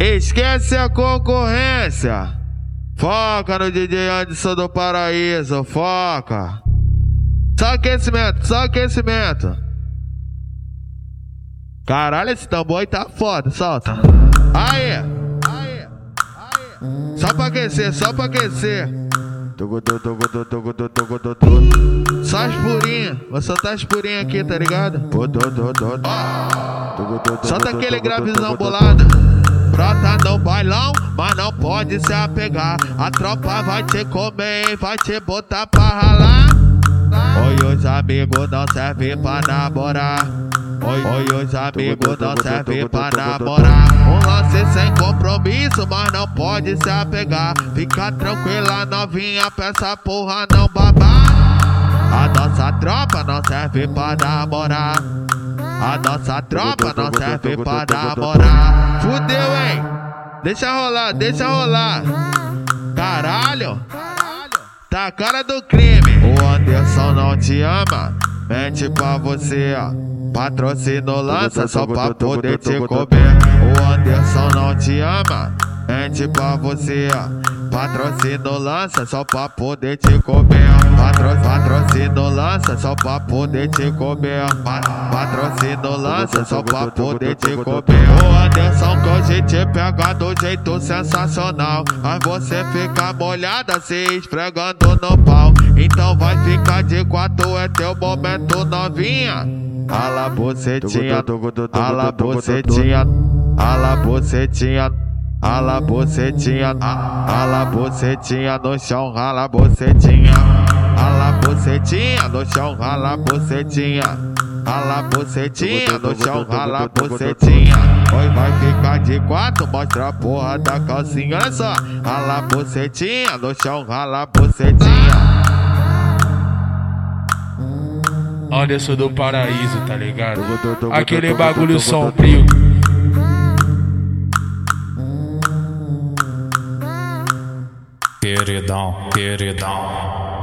Esquece a concorrência. Foca no DJ Anderson do Paraíso, foca. Só aquecimento, só aquecimento. Caralho, esse tambor aí tá foda, solta. Aí, aí, aí. Só pra aquecer, só pra aquecer. Só as purinhas, vou soltar as purinhas aqui, tá ligado? Solta aquele gravizão bolado. Brota no bailão, mas não pode se apegar. A tropa vai te comer, vai te botar pra ralar. Oi, os amigos não servem pra namorar. Oi, oi, os amigos não servem pra namorar. Um lance sem compromisso, mas não pode se apegar. Fica tranquila, novinha, essa porra não babar. A nossa tropa não serve pra namorar. A nossa tropa não serve pra namorar. Deixa rolar, deixa rolar. Caralho. Tá a cara do crime. O Anderson não te ama. Mente pra você, ó. Lança só pra poder te comer. O Anderson não te ama. Mente pra você, ó. Lança só pra poder te comer. Patro, lança só pra poder te comer. Pa, patrocínio lança só pra poder te comer. O Anderson que hoje te pega do jeito sensacional. Mas você fica molhada se esfregando no pau. Então vai ficar de quatro, é teu momento novinha. Ala bucetinha, ala bucetinha, ala bucetinha. Ala bucetinha, ala bucetinha no chão, rala bucetinha. Ala bucetinha no chão, rala bucetinha. Rala bucetinha no chão, rala bucetinha. Oi, vai ficar de quatro, mostra a porra da calcinha. Olha só, rala bucetinha no chão, rala bucetinha. Anderson do Paraíso, tá ligado? Aquele bagulho sombrio. Queridão, queridão.